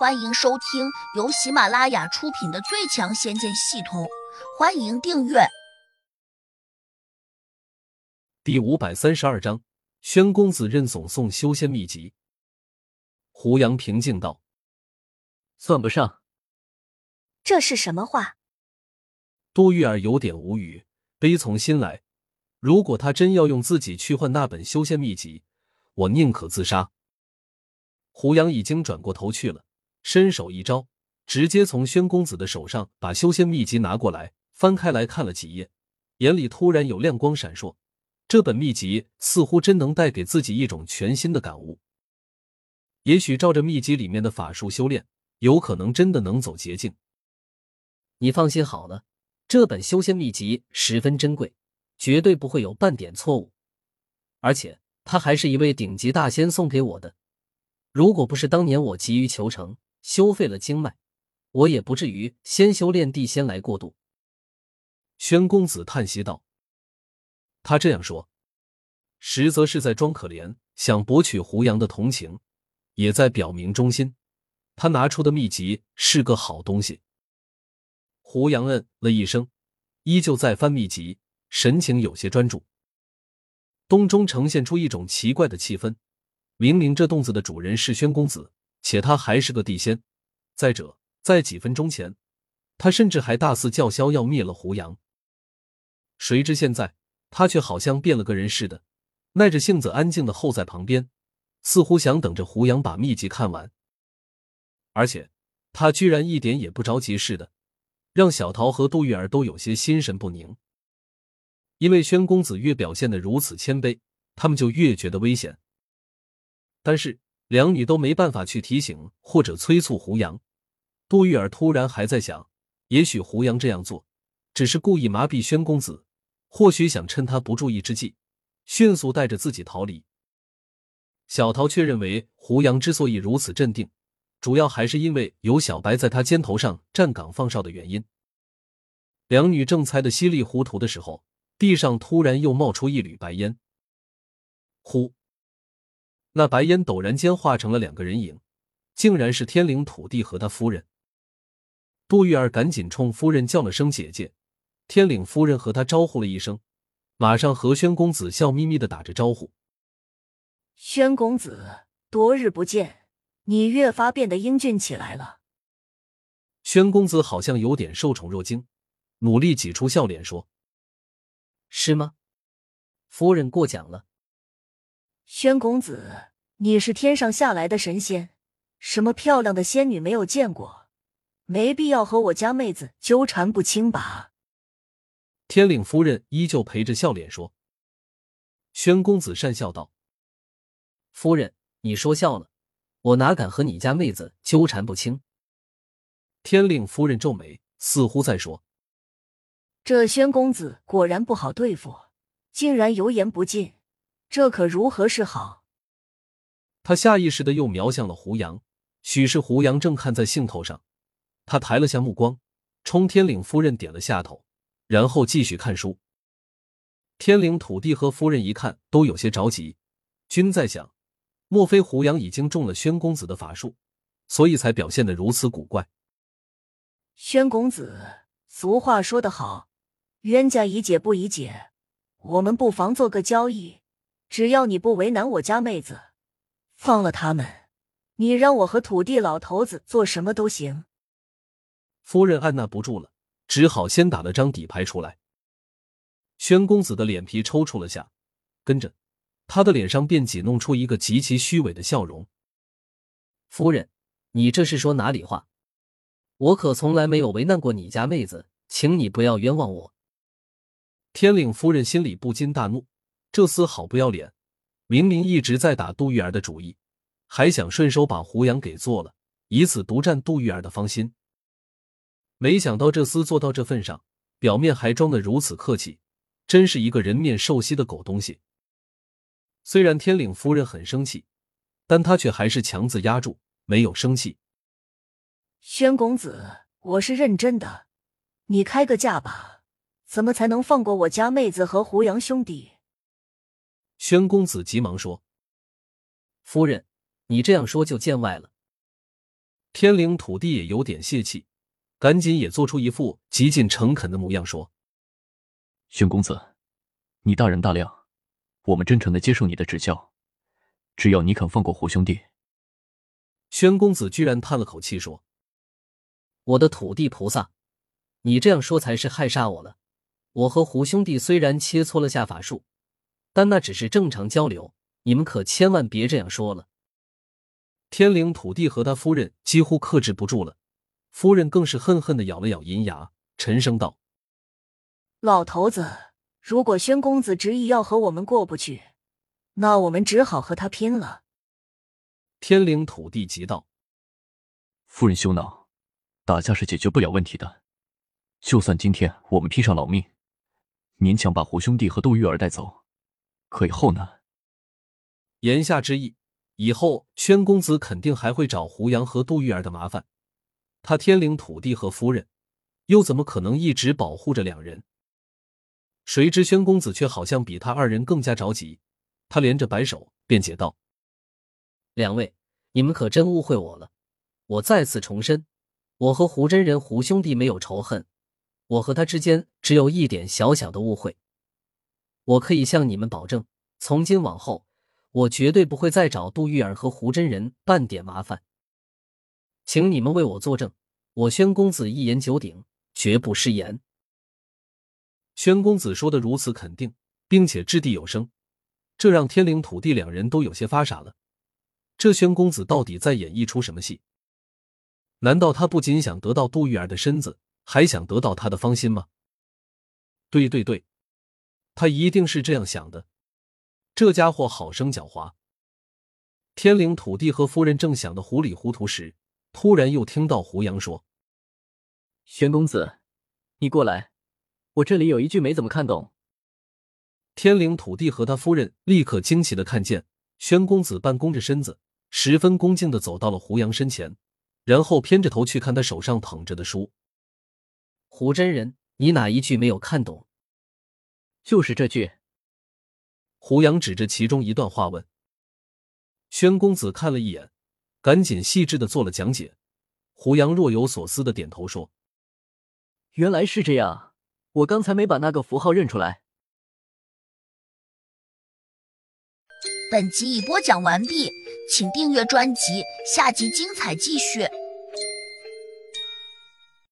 欢迎收听由喜马拉雅出品的《最强仙剑系统》，欢迎订阅。第五百三十二章，宣公子认总送修仙秘籍。胡杨平静道：“算不上。”这是什么话？杜玉儿有点无语，悲从心来。如果他真要用自己去换那本修仙秘籍，我宁可自杀。胡杨已经转过头去了。伸手一招，直接从宣公子的手上把修仙秘籍拿过来，翻开来看了几页，眼里突然有亮光闪烁。这本秘籍似乎真能带给自己一种全新的感悟。也许照着秘籍里面的法术修炼，有可能真的能走捷径。你放心好了，这本修仙秘籍十分珍贵，绝对不会有半点错误。而且，他还是一位顶级大仙送给我的。如果不是当年我急于求成，修废了经脉，我也不至于先修炼地仙来过渡。宣公子叹息道：“他这样说，实则是在装可怜，想博取胡杨的同情，也在表明忠心。他拿出的秘籍是个好东西。”胡杨嗯了一声，依旧在翻秘籍，神情有些专注。洞中呈现出一种奇怪的气氛，明明这洞子的主人是宣公子。且他还是个地仙，再者，在几分钟前，他甚至还大肆叫嚣要灭了胡杨。谁知现在，他却好像变了个人似的，耐着性子安静的候在旁边，似乎想等着胡杨把秘籍看完。而且，他居然一点也不着急似的，让小桃和杜玉儿都有些心神不宁。因为宣公子越表现的如此谦卑，他们就越觉得危险。但是。两女都没办法去提醒或者催促胡杨。杜玉儿突然还在想，也许胡杨这样做只是故意麻痹宣公子，或许想趁他不注意之际，迅速带着自己逃离。小桃却认为，胡杨之所以如此镇定，主要还是因为有小白在他肩头上站岗放哨的原因。两女正猜得稀里糊涂的时候，地上突然又冒出一缕白烟，呼。那白烟陡然间化成了两个人影，竟然是天灵土地和他夫人。杜玉儿赶紧冲夫人叫了声“姐姐”，天领夫人和他招呼了一声，马上和宣公子笑眯眯的打着招呼：“宣公子，多日不见，你越发变得英俊起来了。”宣公子好像有点受宠若惊，努力挤出笑脸说：“是吗？夫人过奖了。”宣公子，你是天上下来的神仙，什么漂亮的仙女没有见过？没必要和我家妹子纠缠不清吧？天领夫人依旧陪着笑脸说。宣公子讪笑道：“夫人，你说笑了，我哪敢和你家妹子纠缠不清？”天令夫人皱眉，似乎在说：“这宣公子果然不好对付，竟然油盐不进。”这可如何是好？他下意识的又瞄向了胡杨，许是胡杨正看在兴头上。他抬了下目光，冲天领夫人点了下头，然后继续看书。天领土地和夫人一看都有些着急，均在想：莫非胡杨已经中了宣公子的法术，所以才表现的如此古怪？宣公子，俗话说得好，冤家宜解不宜结，我们不妨做个交易。只要你不为难我家妹子，放了他们，你让我和土地老头子做什么都行。夫人按捺不住了，只好先打了张底牌出来。宣公子的脸皮抽搐了下，跟着他的脸上便挤弄出一个极其虚伪的笑容。夫人，你这是说哪里话？我可从来没有为难过你家妹子，请你不要冤枉我。天领夫人心里不禁大怒。这厮好不要脸！明明一直在打杜玉儿的主意，还想顺手把胡杨给做了，以此独占杜玉儿的芳心。没想到这厮做到这份上，表面还装得如此客气，真是一个人面兽心的狗东西。虽然天领夫人很生气，但她却还是强自压住，没有生气。宣公子，我是认真的，你开个价吧，怎么才能放过我家妹子和胡杨兄弟？宣公子急忙说：“夫人，你这样说就见外了。”天灵土地也有点泄气，赶紧也做出一副极尽诚恳的模样，说：“宣公子，你大人大量，我们真诚的接受你的指教。只要你肯放过胡兄弟。”宣公子居然叹了口气说：“我的土地菩萨，你这样说才是害煞我了。我和胡兄弟虽然切磋了下法术，但那只是正常交流，你们可千万别这样说了。”天灵土地和他夫人几乎克制不住了，夫人更是恨恨的咬了咬银牙，沉声道：“老头子，如果宣公子执意要和我们过不去，那我们只好和他拼了。”天灵土地急道：“夫人休恼，打架是解决不了问题的。就算今天我们拼上老命，勉强把胡兄弟和杜玉儿带走，可以后呢？”言下之意。以后，宣公子肯定还会找胡杨和杜玉儿的麻烦。他天灵土地和夫人，又怎么可能一直保护着两人？谁知宣公子却好像比他二人更加着急。他连着摆手，辩解道：“两位，你们可真误会我了。我再次重申，我和胡真人胡兄弟没有仇恨，我和他之间只有一点小小的误会。我可以向你们保证，从今往后。”我绝对不会再找杜玉儿和胡真人半点麻烦，请你们为我作证，我宣公子一言九鼎，绝不失言。宣公子说的如此肯定，并且掷地有声，这让天灵土地两人都有些发傻了。这宣公子到底在演绎出什么戏？难道他不仅想得到杜玉儿的身子，还想得到她的芳心吗？对对对，他一定是这样想的。这家伙好生狡猾！天灵土地和夫人正想的糊里糊涂时，突然又听到胡杨说：“玄公子，你过来，我这里有一句没怎么看懂。”天灵土地和他夫人立刻惊奇的看见宣公子半弓着身子，十分恭敬的走到了胡杨身前，然后偏着头去看他手上捧着的书。胡真人，你哪一句没有看懂？就是这句。胡杨指着其中一段话问：“宣公子看了一眼，赶紧细致的做了讲解。”胡杨若有所思的点头说：“原来是这样，我刚才没把那个符号认出来。”本集已播讲完毕，请订阅专辑，下集精彩继续。